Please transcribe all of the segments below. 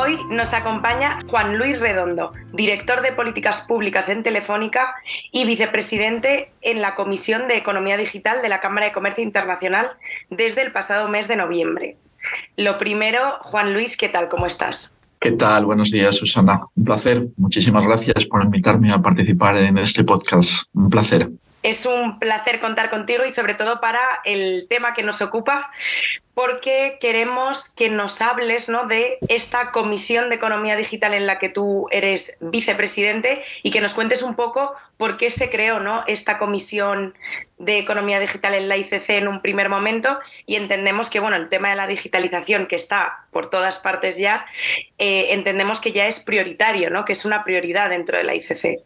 Hoy nos acompaña Juan Luis Redondo, director de Políticas Públicas en Telefónica y vicepresidente en la Comisión de Economía Digital de la Cámara de Comercio Internacional desde el pasado mes de noviembre. Lo primero, Juan Luis, ¿qué tal? ¿Cómo estás? ¿Qué tal? Buenos días, Susana. Un placer. Muchísimas gracias por invitarme a participar en este podcast. Un placer. Es un placer contar contigo y sobre todo para el tema que nos ocupa, porque queremos que nos hables ¿no? de esta Comisión de Economía Digital en la que tú eres vicepresidente y que nos cuentes un poco por qué se creó ¿no? esta Comisión de Economía Digital en la ICC en un primer momento y entendemos que bueno, el tema de la digitalización que está por todas partes ya, eh, entendemos que ya es prioritario, ¿no? que es una prioridad dentro de la ICC.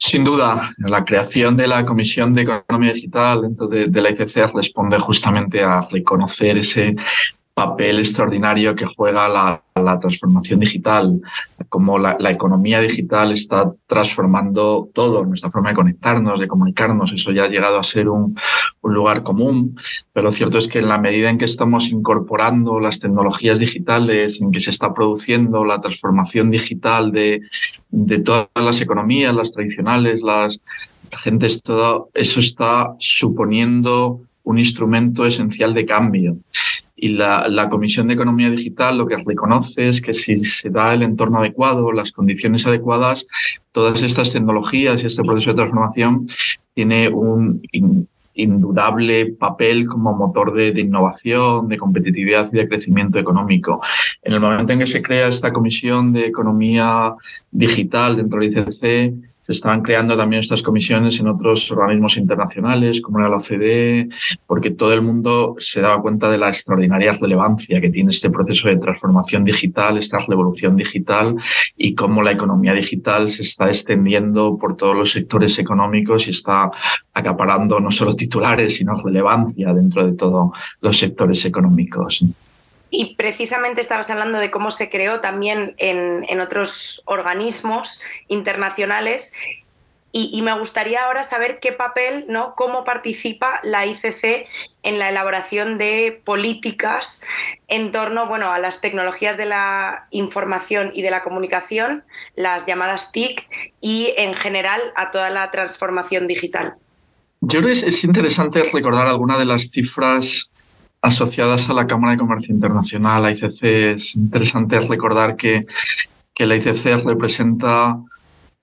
Sin duda, la creación de la Comisión de Economía Digital dentro de, la ICC responde justamente a reconocer ese papel extraordinario que juega la, transformación digital, como la, economía digital está transformando todo, nuestra forma de conectarnos, de comunicarnos, eso ya ha llegado a ser un, lugar común, pero lo cierto es que en la medida en que estamos incorporando las tecnologías digitales, en que se está produciendo la transformación digital de, de todas las economías, las tradicionales, las la gente, todo eso está suponiendo un instrumento esencial de cambio. Y la, Comisión de Economía Digital lo que reconoce es que si se da el entorno adecuado, las condiciones adecuadas, todas estas tecnologías y este proceso de transformación tiene un indudable papel como motor de, de, innovación, de competitividad y de crecimiento económico. En el momento en que se crea esta Comisión de Economía Digital dentro del ICC, se estaban creando también estas comisiones en otros organismos internacionales, como era la OCDE, porque todo el mundo se daba cuenta de la extraordinaria relevancia que tiene este proceso de transformación digital, esta revolución digital y cómo la economía digital se está extendiendo por todos los sectores económicos y está acaparando no solo titulares, sino relevancia dentro de todos los sectores económicos. Y precisamente estabas hablando de cómo se creó también en, otros organismos internacionales y, me gustaría ahora saber qué papel, ¿no? cómo participa la ICC en la elaboración de políticas en torno bueno, a las tecnologías de la información y de la comunicación, las llamadas TIC, y en general a toda la transformación digital. Yo creo que es interesante recordar algunas de las cifras asociadas a la Cámara de Comercio Internacional, la ICC. Es interesante recordar que, que la ICC representa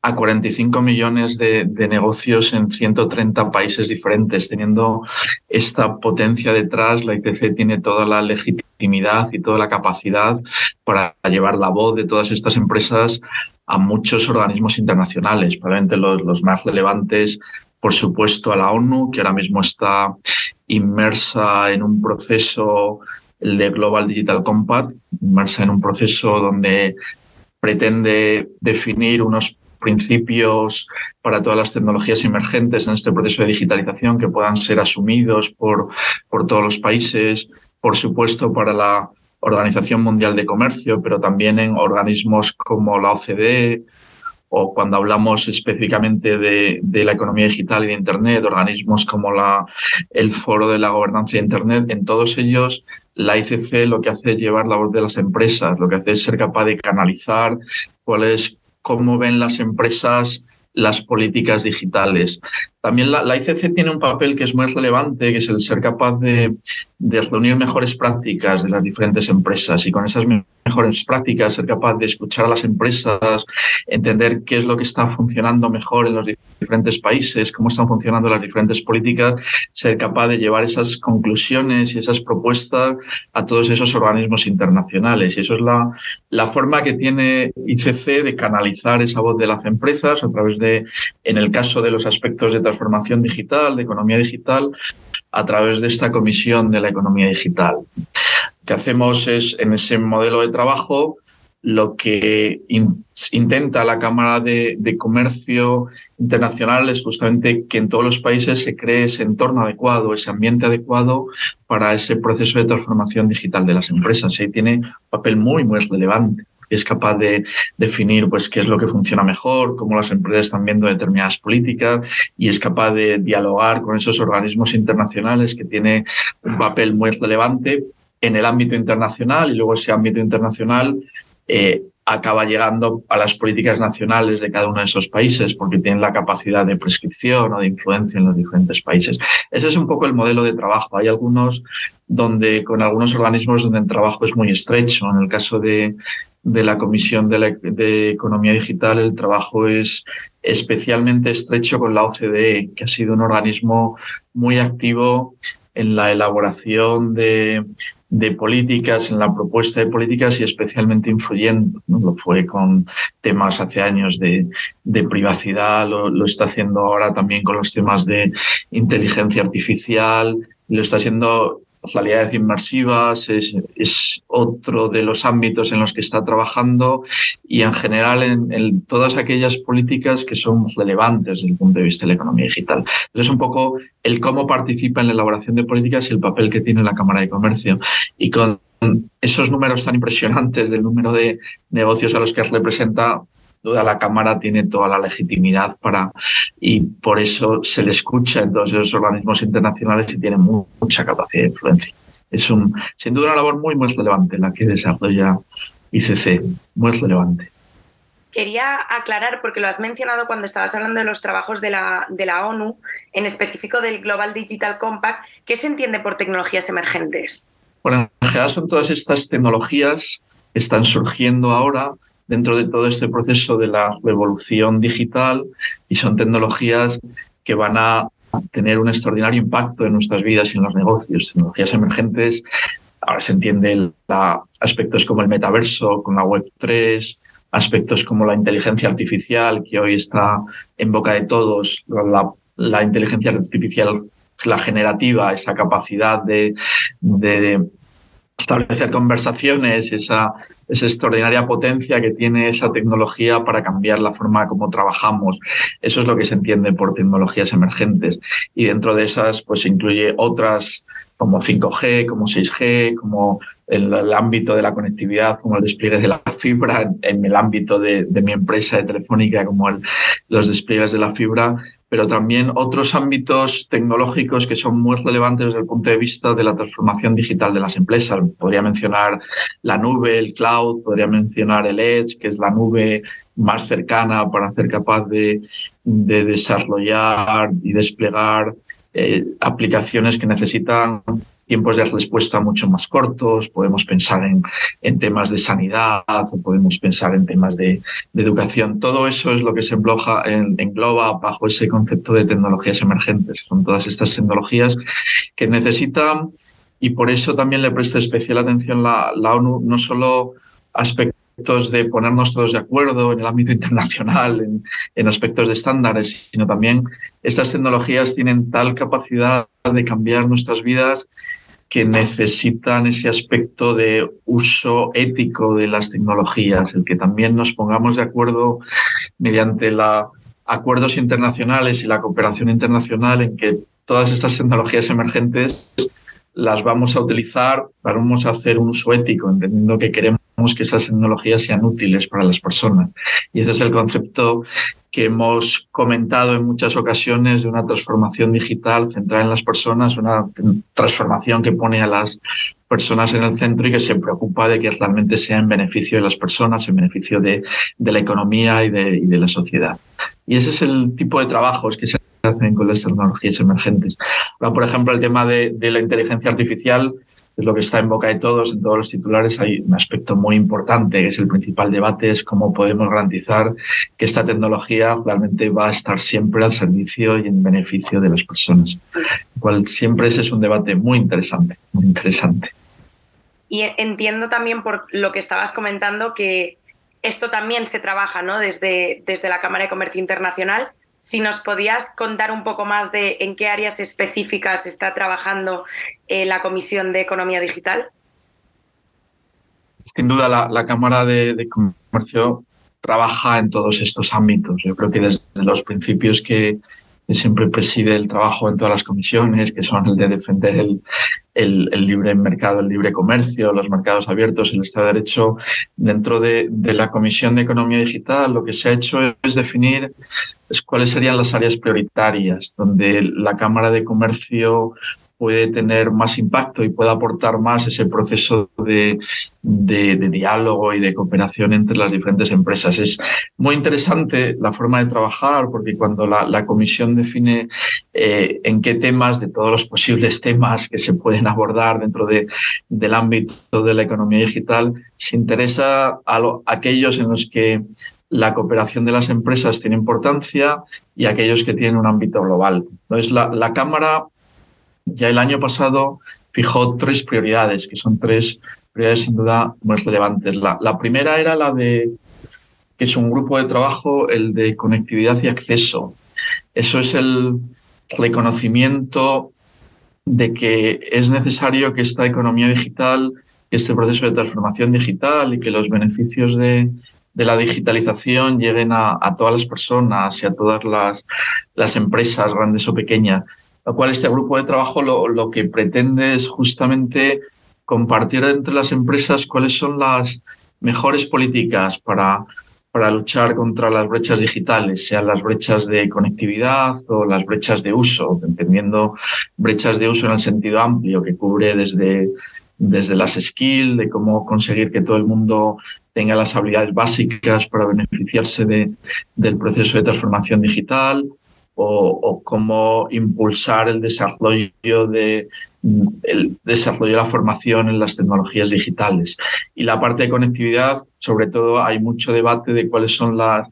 a 45 millones de, negocios en 130 países diferentes. Teniendo esta potencia detrás, la ICC tiene toda la legitimidad y toda la capacidad para llevar la voz de todas estas empresas a muchos organismos internacionales, probablemente los, los más relevantes por supuesto, a la ONU, que ahora mismo está inmersa en un proceso de Global Digital Compact, inmersa en un proceso donde pretende definir unos principios para todas las tecnologías emergentes en este proceso de digitalización que puedan ser asumidos por, por todos los países, por supuesto para la Organización Mundial de Comercio, pero también en organismos como la OCDE, o cuando hablamos específicamente de, la economía digital y de Internet, organismos como la, el Foro de la Gobernanza de Internet, en todos ellos la ICC lo que hace es llevar la voz de las empresas, lo que hace es ser capaz de canalizar cuál es, cómo ven las empresas las políticas digitales. También la, la, ICC tiene un papel que es muy relevante, que es el ser capaz de, de reunir mejores prácticas de las diferentes empresas y con esas mejores prácticas ser capaz de escuchar a las empresas, entender qué es lo que está funcionando mejor en los diferentes países, cómo están funcionando las diferentes políticas, ser capaz de llevar esas conclusiones y esas propuestas a todos esos organismos internacionales. Y eso es la, la forma que tiene ICC de canalizar esa voz de las empresas a través de, en el caso de los aspectos de transformación digital, de economía digital, a través de esta comisión de la economía digital. Lo que hacemos es, en ese modelo de trabajo, lo que intenta la Cámara de, Comercio Internacional es justamente que en todos los países se cree ese entorno adecuado, ese ambiente adecuado para ese proceso de transformación digital de las empresas. Y tiene un papel muy, muy relevante es capaz de definir pues, qué es lo que funciona mejor, cómo las empresas están viendo determinadas políticas y es capaz de dialogar con esos organismos internacionales que tiene un papel muy relevante en el ámbito internacional y luego ese ámbito internacional eh, acaba llegando a las políticas nacionales de cada uno de esos países porque tienen la capacidad de prescripción o de influencia en los diferentes países. Ese es un poco el modelo de trabajo. Hay algunos donde con algunos organismos donde el trabajo es muy estrecho. En el caso de, de la Comisión de, de, Economía Digital, el trabajo es especialmente estrecho con la OCDE, que ha sido un organismo muy activo en la elaboración de, de políticas, en la propuesta de políticas y especialmente influyendo. Lo fue con temas hace años de, de privacidad, lo, lo, está haciendo ahora también con los temas de inteligencia artificial, lo está haciendo realidades inmersivas es, es, otro de los ámbitos en los que está trabajando y en general en, todas aquellas políticas que son relevantes desde el punto de vista de la economía digital. Entonces, un poco el cómo participa en la elaboración de políticas y el papel que tiene la Cámara de Comercio. Y con esos números tan impresionantes del número de negocios a los que representa, duda la Cámara tiene toda la legitimidad para y por eso se le escucha en todos esos organismos internacionales y tiene mucha capacidad de influencia. Es un, sin duda una labor muy, muy relevante la que desarrolla ICC, muy relevante. Quería aclarar, porque lo has mencionado cuando estabas hablando de los trabajos de la, de la ONU, en específico del Global Digital Compact, ¿qué se entiende por tecnologías emergentes? Bueno, en general son todas estas tecnologías que están surgiendo ahora dentro de todo este proceso de la revolución digital y son tecnologías que van a tener un extraordinario impacto en nuestras vidas y en los negocios. Tecnologías emergentes, ahora se entiende aspectos como el metaverso, con la Web 3, aspectos como la inteligencia artificial, que hoy está en boca de todos, la, la inteligencia artificial, la generativa, esa capacidad de establecer conversaciones, esa esa extraordinaria potencia que tiene esa tecnología para cambiar la forma como trabajamos. Eso es lo que se entiende por tecnologías emergentes. Y dentro de esas, pues incluye otras como 5G, como 6G, como el, el ámbito de la conectividad, como el despliegue de la fibra, en el ámbito de, mi empresa de telefónica, como los despliegues de la fibra, pero también otros ámbitos tecnológicos que son muy relevantes desde el punto de vista de la transformación digital de las empresas. Podría mencionar la nube, el cloud, podría mencionar el edge, que es la nube más cercana para ser capaz de, de desarrollar y desplegar eh, aplicaciones que necesitan tiempos de respuesta mucho más cortos, podemos pensar en, en temas de sanidad, o podemos pensar en temas de, educación. Todo eso es lo que se engloba, en, engloba bajo ese concepto de tecnologías emergentes. Son todas estas tecnologías que necesitan, y por eso también le presta especial atención la, la ONU, no solo aspectos de ponernos todos de acuerdo en el ámbito internacional, en, aspectos de estándares, sino también estas tecnologías tienen tal capacidad de cambiar nuestras vidas que necesitan ese aspecto de uso ético de las tecnologías, el que también nos pongamos de acuerdo mediante los acuerdos internacionales y la cooperación internacional en que todas estas tecnologías emergentes las vamos a utilizar, vamos a hacer un uso ético, entendiendo que queremos que esas tecnologías sean útiles para las personas. Y ese es el concepto que hemos comentado en muchas ocasiones de una transformación digital centrada en las personas, una transformación que pone a las personas en el centro y que se preocupa de que realmente sea en beneficio de las personas, en beneficio de, de la economía y de, y de la sociedad. Y ese es el tipo de trabajos que se hacen con las tecnologías emergentes. Ahora, por ejemplo, el tema de, de la inteligencia artificial es lo que está en boca de todos, en todos los titulares. Hay un aspecto muy importante, que es el principal debate, es cómo podemos garantizar que esta tecnología realmente va a estar siempre al servicio y en beneficio de las personas. cual siempre ese es un debate muy interesante, muy interesante. Y entiendo también por lo que estabas comentando que esto también se trabaja ¿no? desde, desde la Cámara de Comercio Internacional si nos podías contar un poco más de en qué áreas específicas está trabajando eh, la Comisión de Economía Digital. sin duda la, Cámara de, Comercio trabaja en todos estos ámbitos. Yo creo que desde los principios que, siempre preside el trabajo en todas las comisiones, que son el de defender el, libre mercado, el libre comercio, los mercados abiertos, el Estado de Derecho. Dentro de, de, la Comisión de Economía Digital, lo que se ha hecho es definir cuáles serían las áreas prioritarias donde la Cámara de Comercio puede tener más impacto y puede aportar más ese proceso de, de, diálogo y de cooperación entre las diferentes empresas. Es muy interesante la forma de trabajar porque cuando la, comisión define eh, en qué temas, de todos los posibles temas que se pueden abordar dentro de, del ámbito de la economía digital, se interesa a aquellos en los que la cooperación de las empresas tiene importancia y aquellos que tienen un ámbito global. Entonces, la, la Cámara ya el año pasado fijó tres prioridades, que son tres prioridades sin duda más relevantes. La, primera era la de, que es un grupo de trabajo, el de conectividad y acceso. Eso es el reconocimiento de que es necesario que esta economía digital, este proceso de transformación digital y que los beneficios de, la digitalización lleguen a, todas las personas y a todas las, las empresas, grandes o pequeñas lo cual este grupo de trabajo lo, que pretende es justamente compartir entre las empresas cuáles son las mejores políticas para, para luchar contra las brechas digitales, sean las brechas de conectividad o las brechas de uso, entendiendo brechas de uso en el sentido amplio que cubre desde, desde las skills, de cómo conseguir que todo el mundo tenga las habilidades básicas para beneficiarse de, del proceso de transformación digital, o, cómo impulsar el desarrollo de el desarrollo de la formación en las tecnologías digitales. Y la parte de conectividad, sobre todo, hay mucho debate de cuáles son las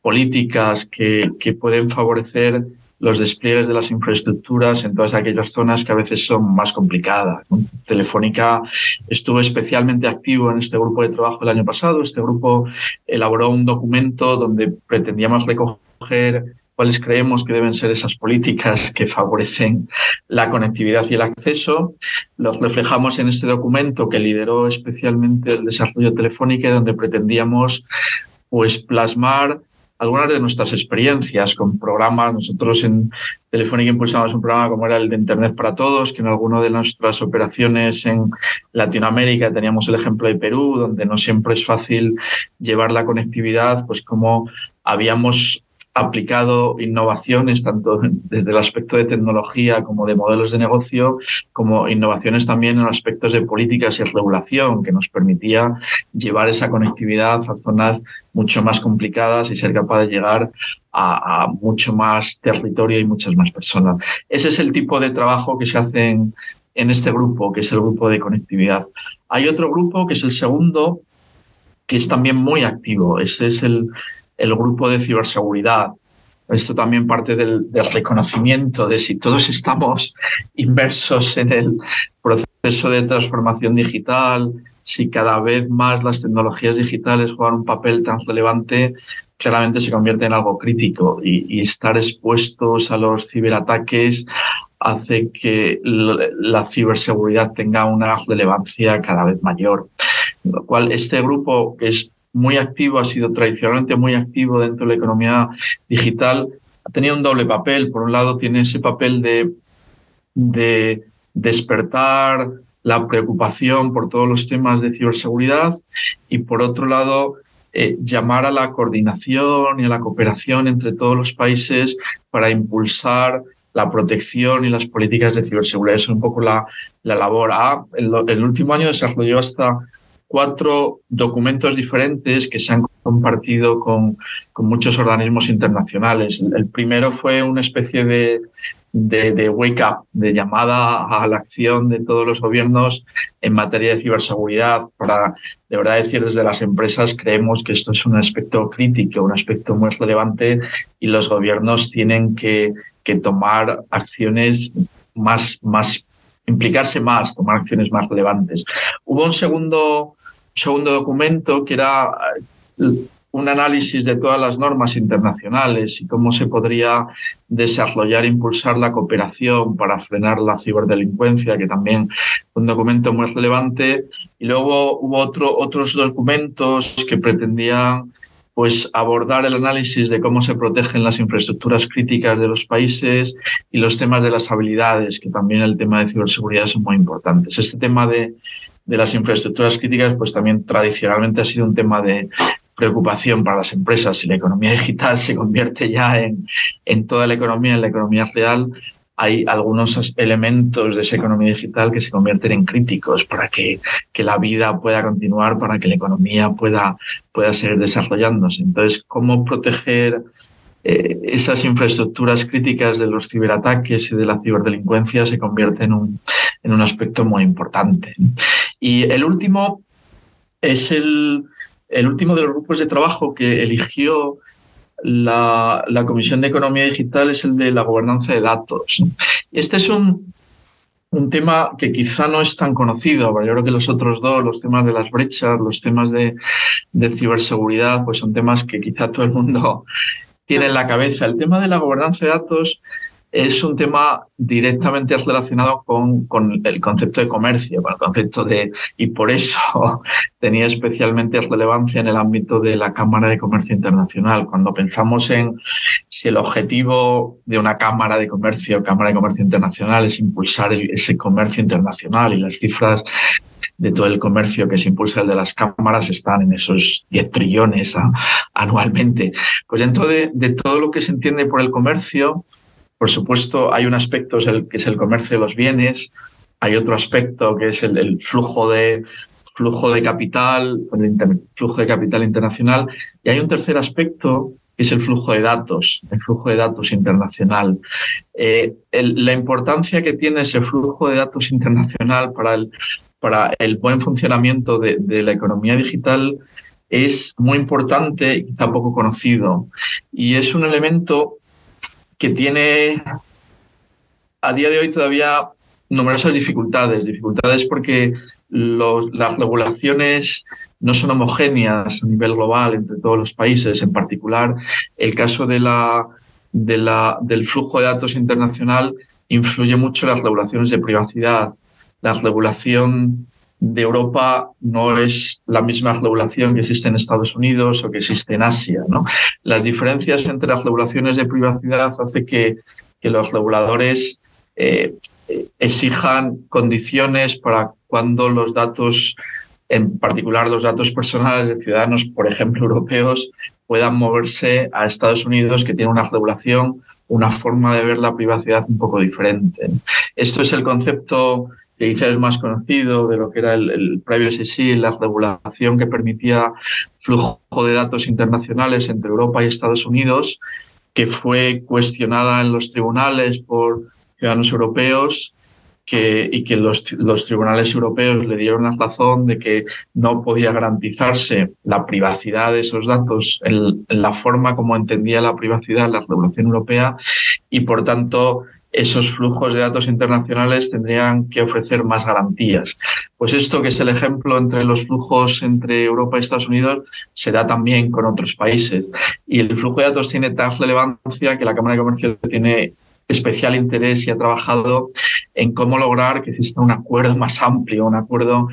políticas que, que pueden favorecer los despliegues de las infraestructuras en todas aquellas zonas que a veces son más complicadas. Telefónica estuvo especialmente activo en este grupo de trabajo el año pasado. Este grupo elaboró un documento donde pretendíamos recoger cuáles creemos que deben ser esas políticas que favorecen la conectividad y el acceso. Los reflejamos en este documento que lideró especialmente el desarrollo telefónico, donde pretendíamos pues, plasmar algunas de nuestras experiencias con programas. Nosotros en Telefónica impulsamos un programa como era el de Internet para Todos, que en alguna de nuestras operaciones en Latinoamérica teníamos el ejemplo de Perú, donde no siempre es fácil llevar la conectividad, pues como habíamos aplicado innovaciones tanto desde el aspecto de tecnología como de modelos de negocio, como innovaciones también en aspectos de políticas y regulación que nos permitía llevar esa conectividad a zonas mucho más complicadas y ser capaz de llegar a, mucho más territorio y muchas más personas. Ese es el tipo de trabajo que se hace en, en este grupo, que es el grupo de conectividad. Hay otro grupo que es el segundo, que es también muy activo. Ese es el, el grupo de ciberseguridad. Esto también parte del, reconocimiento de si todos estamos inversos en el proceso de transformación digital, si cada vez más las tecnologías digitales juegan un papel tan relevante, claramente se convierte en algo crítico y, estar expuestos a los ciberataques hace que la ciberseguridad tenga una relevancia cada vez mayor. Lo cual este grupo, es muy activo, ha sido tradicionalmente muy activo dentro de la economía digital, ha tenido un doble papel. Por un lado, tiene ese papel de, de despertar la preocupación por todos los temas de ciberseguridad y por otro lado, eh, llamar a la coordinación y a la cooperación entre todos los países para impulsar la protección y las políticas de ciberseguridad. es un poco la, la labor. Ah, el último año desarrolló hasta cuatro documentos diferentes que se han compartido con, muchos organismos internacionales. El primero fue una especie de, de, wake up, de llamada a la acción de todos los gobiernos en materia de ciberseguridad. Para de verdad decir desde las empresas, creemos que esto es un aspecto crítico, un aspecto muy relevante y los gobiernos tienen que, que tomar acciones más, más implicarse más, tomar acciones más relevantes. Hubo un segundo segundo documento que era eh, un análisis de todas las normas internacionales y cómo se podría desarrollar impulsar la cooperación para frenar la ciberdelincuencia, que también fue un documento muy relevante. Y luego hubo otro, otros documentos que pretendían pues abordar el análisis de cómo se protegen las infraestructuras críticas de los países y los temas de las habilidades, que también el tema de ciberseguridad son muy importantes. Este tema de, de las infraestructuras críticas, pues también tradicionalmente ha sido un tema de preocupación para las empresas. Si la economía digital se convierte ya en, en toda la economía, en la economía real, hay algunos elementos de esa economía digital que se convierten en críticos para que, que la vida pueda continuar, para que la economía pueda, pueda seguir desarrollándose. Entonces, ¿cómo proteger eh, esas infraestructuras críticas de los ciberataques y de la ciberdelincuencia se convierte en un, en un aspecto muy importante? Y el último es el, el último de los grupos de trabajo que eligió la, Comisión de Economía Digital es el de la gobernanza de datos. Este es un, un tema que quizá no es tan conocido, yo creo que los otros dos, los temas de las brechas, los temas de, de ciberseguridad, pues son temas que quizá todo el mundo tiene en la cabeza. El tema de la gobernanza de datos es un tema directamente relacionado con, con, el concepto de comercio, con el concepto de, y por eso tenía especialmente relevancia en el ámbito de la Cámara de Comercio Internacional. Cuando pensamos en si el objetivo de una Cámara de Comercio, Cámara de Comercio Internacional, es impulsar ese comercio internacional y las cifras de todo el comercio que se impulsa el de las cámaras están en esos 10 trillones anualmente. Pues dentro de, de todo lo que se entiende por el comercio, por supuesto, hay un aspecto que es el comercio de los bienes, hay otro aspecto que es el, flujo de flujo de capital, el flujo de capital internacional, y hay un tercer aspecto que es el flujo de datos, el flujo de datos internacional. Eh, la importancia que tiene ese flujo de datos internacional para el, para el buen funcionamiento de, de la economía digital es muy importante y quizá poco conocido. Y es un elemento que tiene a día de hoy todavía numerosas dificultades. Dificultades porque las regulaciones no son homogéneas a nivel global entre todos los países. En particular, el caso de la, de la, del flujo de datos internacional influye mucho en las regulaciones de privacidad. La regulación de Europa no es la misma regulación que existe en Estados Unidos o que existe en Asia. ¿no? Las diferencias entre las regulaciones de privacidad hace que, los reguladores eh, exijan condiciones para cuando los datos, en particular los datos personales de ciudadanos, por ejemplo, europeos, puedan moverse a Estados Unidos, que tiene una regulación, una forma de ver la privacidad un poco diferente. Esto es el concepto que quizás es más conocido de lo que era el, el Privacy Shield, la regulación que permitía flujo de datos internacionales entre Europa y Estados Unidos, que fue cuestionada en los tribunales por ciudadanos europeos que, y que los, los, tribunales europeos le dieron la razón de que no podía garantizarse la privacidad de esos datos en, en la forma como entendía la privacidad la regulación europea y por tanto esos flujos de datos internacionales tendrían que ofrecer más garantías. Pues esto, que es el ejemplo entre los flujos entre Europa y Estados Unidos, se da también con otros países. Y el flujo de datos tiene tal relevancia que la Cámara de Comercio tiene especial interés y ha trabajado en cómo lograr que exista un acuerdo más amplio, un acuerdo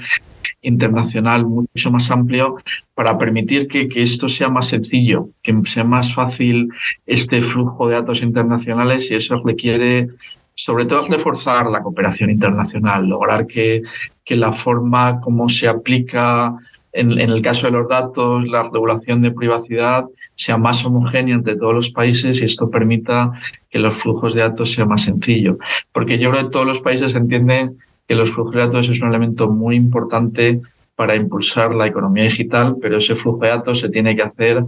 internacional mucho más amplio para permitir que, que, esto sea más sencillo, que sea más fácil este flujo de datos internacionales y eso requiere sobre todo reforzar la cooperación internacional, lograr que, que la forma como se aplica en, en, el caso de los datos, la regulación de privacidad sea más homogénea entre todos los países y esto permita que los flujos de datos sean más sencillos. Porque yo creo que todos los países entienden que los flujos de datos es un elemento muy importante para impulsar la economía digital, pero ese flujo de datos se tiene que hacer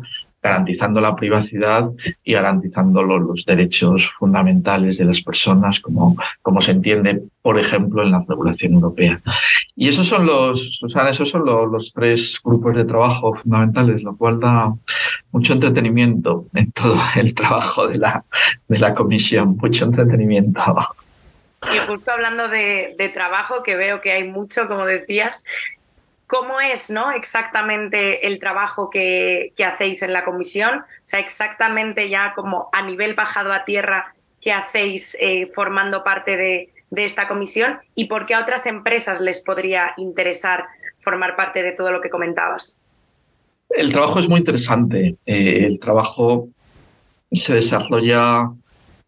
garantizando la privacidad y garantizando los, derechos fundamentales de las personas, como, como se entiende, por ejemplo, en la regulación europea. Y esos son los, o sea, esos son los, los tres grupos de trabajo fundamentales, lo cual da mucho entretenimiento en todo el trabajo de la, de la comisión, mucho entretenimiento. Y justo hablando de, de, trabajo, que veo que hay mucho, como decías, cómo es ¿no? exactamente el trabajo que, hacéis en la comisión, o sea, exactamente ya como a nivel bajado a tierra que hacéis eh, formando parte de, esta comisión y por qué a otras empresas les podría interesar formar parte de todo lo que comentabas. El trabajo es muy interesante. Eh, el trabajo se desarrolla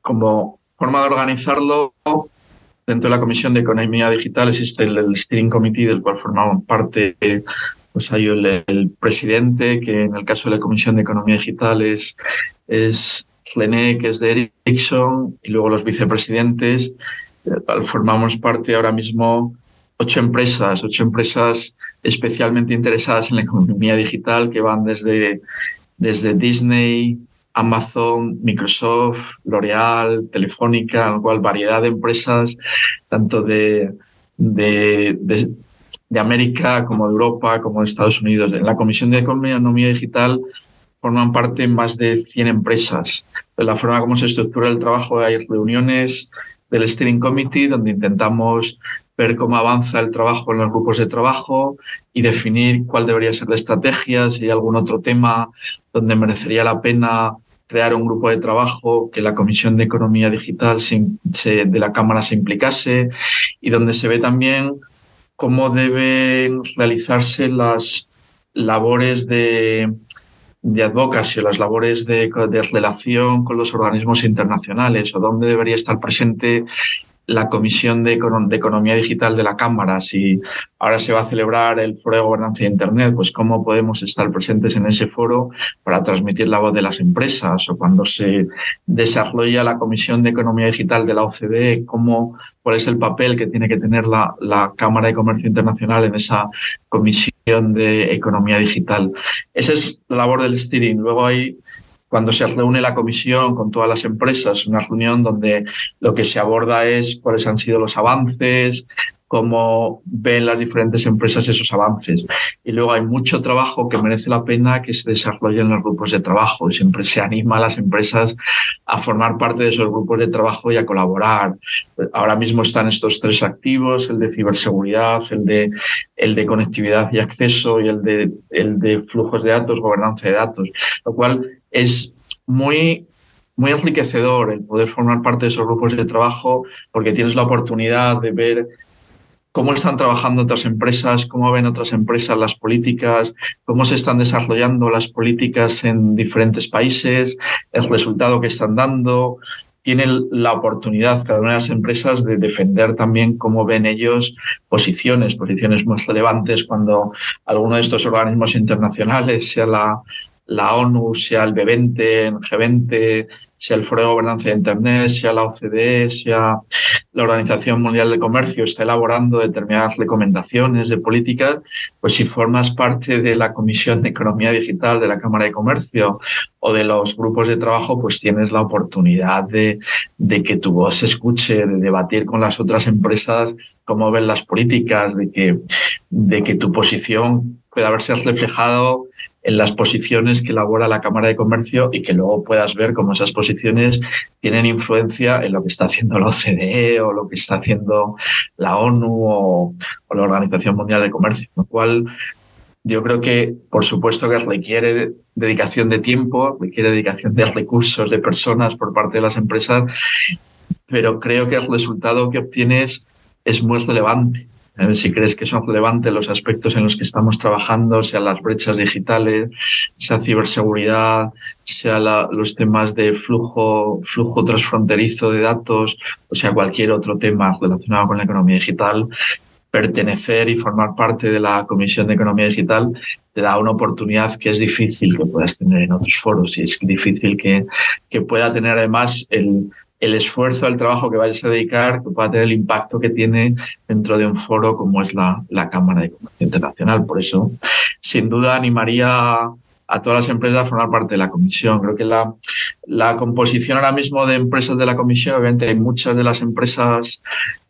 como forma de organizarlo Dentro de la Comisión de Economía Digital existe el, Steering Committee del cual formamos parte pues hay el, presidente, que en el caso de la Comisión de Economía Digital es, es que es de Ericsson, y luego los vicepresidentes. Formamos parte ahora mismo ocho empresas, ocho empresas especialmente interesadas en la economía digital que van desde, desde Disney, Amazon, Microsoft, L'Oreal, Telefónica, lo cual variedad de empresas, tanto de, de, de, América como de Europa, como de Estados Unidos. En la Comisión de Economía Digital forman parte más de 100 empresas. De la forma como se estructura el trabajo, hay reuniones del Steering Committee donde intentamos ver cómo avanza el trabajo en los grupos de trabajo y definir cuál debería ser la estrategia, si hay algún otro tema donde merecería la pena crear un grupo de trabajo que la Comisión de Economía Digital de la Cámara se implicase y donde se ve también cómo deben realizarse las labores de, de advocacy, las labores de, de, relación con los organismos internacionales o dónde debería estar presente la Comisión de, Economía Digital de la Cámara, si ahora se va a celebrar el Foro de Gobernanza de Internet, pues cómo podemos estar presentes en ese foro para transmitir la voz de las empresas o cuando se desarrolla la Comisión de Economía Digital de la OCDE, cómo, cuál es el papel que tiene que tener la, la Cámara de Comercio Internacional en esa Comisión de Economía Digital. Esa es la labor del steering. Luego hay cuando se reúne la comisión con todas las empresas, una reunión donde lo que se aborda es cuáles han sido los avances, cómo ven las diferentes empresas esos avances. Y luego hay mucho trabajo que merece la pena que se desarrolle en los grupos de trabajo. Y siempre se anima a las empresas a formar parte de esos grupos de trabajo y a colaborar. Ahora mismo están estos tres activos, el de ciberseguridad, el de, el de conectividad y acceso y el de, el de flujos de datos, gobernanza de datos, lo cual es muy, muy enriquecedor el poder formar parte de esos grupos de trabajo porque tienes la oportunidad de ver cómo están trabajando otras empresas, cómo ven otras empresas las políticas, cómo se están desarrollando las políticas en diferentes países, el resultado que están dando. Tienen la oportunidad cada una de las empresas de defender también cómo ven ellos posiciones, posiciones más relevantes cuando alguno de estos organismos internacionales, sea la la ONU, sea el B20, el G20, sea el Foro de Gobernanza de Internet, sea la OCDE, sea la Organización Mundial de Comercio, está elaborando determinadas recomendaciones de políticas, pues si formas parte de la Comisión de Economía Digital de la Cámara de Comercio o de los grupos de trabajo, pues tienes la oportunidad de, que tu voz se escuche, de debatir con las otras empresas cómo ven las políticas, de que, de que tu posición pueda verse reflejado en las posiciones que elabora la Cámara de Comercio y que luego puedas ver cómo esas posiciones tienen influencia en lo que está haciendo la OCDE o lo que está haciendo la ONU o, la Organización Mundial de Comercio, lo cual yo creo que, por supuesto, que requiere dedicación de tiempo, requiere dedicación de recursos, de personas por parte de las empresas, pero creo que el resultado que obtienes es muy relevante si crees que son relevantes los aspectos en los que estamos trabajando, sea las brechas digitales, sea ciberseguridad, sea los temas de flujo, flujo transfronterizo de datos, o sea cualquier otro tema relacionado con la economía digital, pertenecer y formar parte de la Comisión de Economía Digital te da una oportunidad que es difícil que puedas tener en otros foros y es difícil que, que pueda tener además el, el esfuerzo, el trabajo que vayas a dedicar, que pueda tener el impacto que tiene dentro de un foro como es la, la Cámara de Comercio Internacional. Por eso, sin duda, animaría a todas las empresas a formar parte de la comisión. Creo que la, la composición ahora mismo de empresas de la comisión, obviamente hay muchas de las empresas,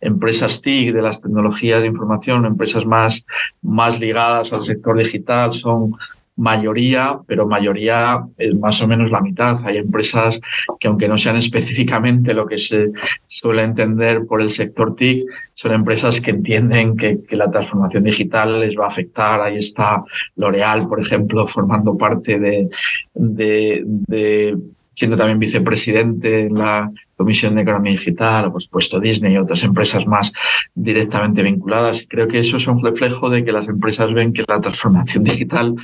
empresas TIC, de las tecnologías de información, empresas más, más ligadas al sector digital, son mayoría, pero mayoría es más o menos la mitad. Hay empresas que aunque no sean específicamente lo que se suele entender por el sector TIC, son empresas que entienden que, la transformación digital les va a afectar. Ahí está L'Oreal, por ejemplo, formando parte de, de siendo también vicepresidente en la Comisión de Economía Digital, o por supuesto Disney y otras empresas más directamente vinculadas. Creo que eso es un reflejo de que las empresas ven que la transformación digital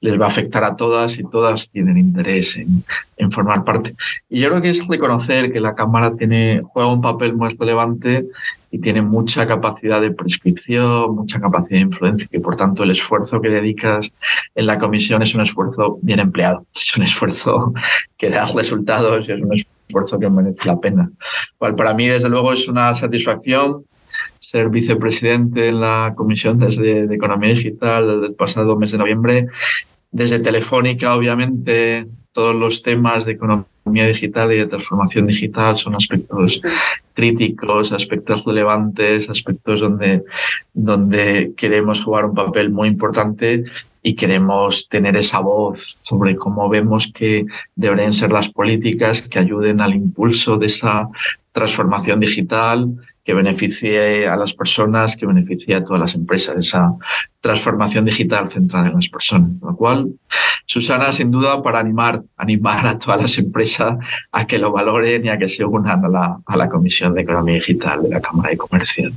les va a afectar a todas y todas tienen interés en, en formar parte. Y yo creo que es reconocer que la Cámara tiene, juega un papel muy relevante y tiene mucha capacidad de prescripción, mucha capacidad de influencia y por tanto el esfuerzo que dedicas en la comisión es un esfuerzo bien empleado, es un esfuerzo que da resultados y es un esfuerzo que merece la pena. Cual para mí desde luego es una satisfacción ser vicepresidente en la Comisión desde de Economía Digital desde el pasado mes de noviembre. Desde Telefónica, obviamente, todos los temas de economía digital y de transformación digital son aspectos críticos, aspectos relevantes, aspectos donde, donde queremos jugar un papel muy importante y queremos tener esa voz sobre cómo vemos que deberían ser las políticas que ayuden al impulso de esa transformación digital que beneficie a las personas, que beneficie a todas las empresas, esa transformación digital centrada en las personas. Lo cual, Susana, sin duda, para animar, animar a todas las empresas a que lo valoren y a que se unan a la, a la Comisión de Economía Digital de la Cámara de Comercio.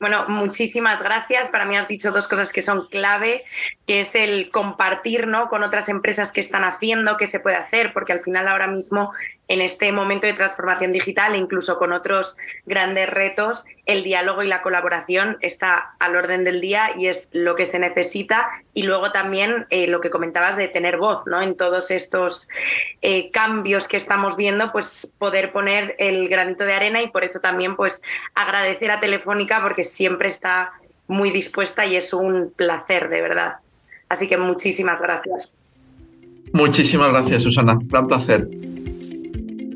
Bueno, muchísimas gracias. Para mí has dicho dos cosas que son clave, que es el compartir ¿no? con otras empresas que están haciendo, qué se puede hacer, porque al final ahora mismo en este momento de transformación digital, incluso con otros grandes retos, el diálogo y la colaboración está al orden del día y es lo que se necesita. Y luego también eh, lo que comentabas de tener voz ¿no? en todos estos eh, cambios que estamos viendo, pues poder poner el granito de arena y por eso también pues agradecer a Telefónica porque siempre está muy dispuesta y es un placer, de verdad. Así que muchísimas gracias. Muchísimas gracias, Susana. Gran placer.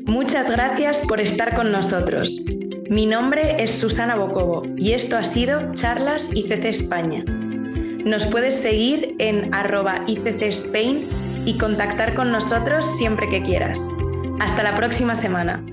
Muchas gracias por estar con nosotros. Mi nombre es Susana Bocobo y esto ha sido Charlas ICC España. Nos puedes seguir en arroba ICC Spain y contactar con nosotros siempre que quieras. Hasta la próxima semana.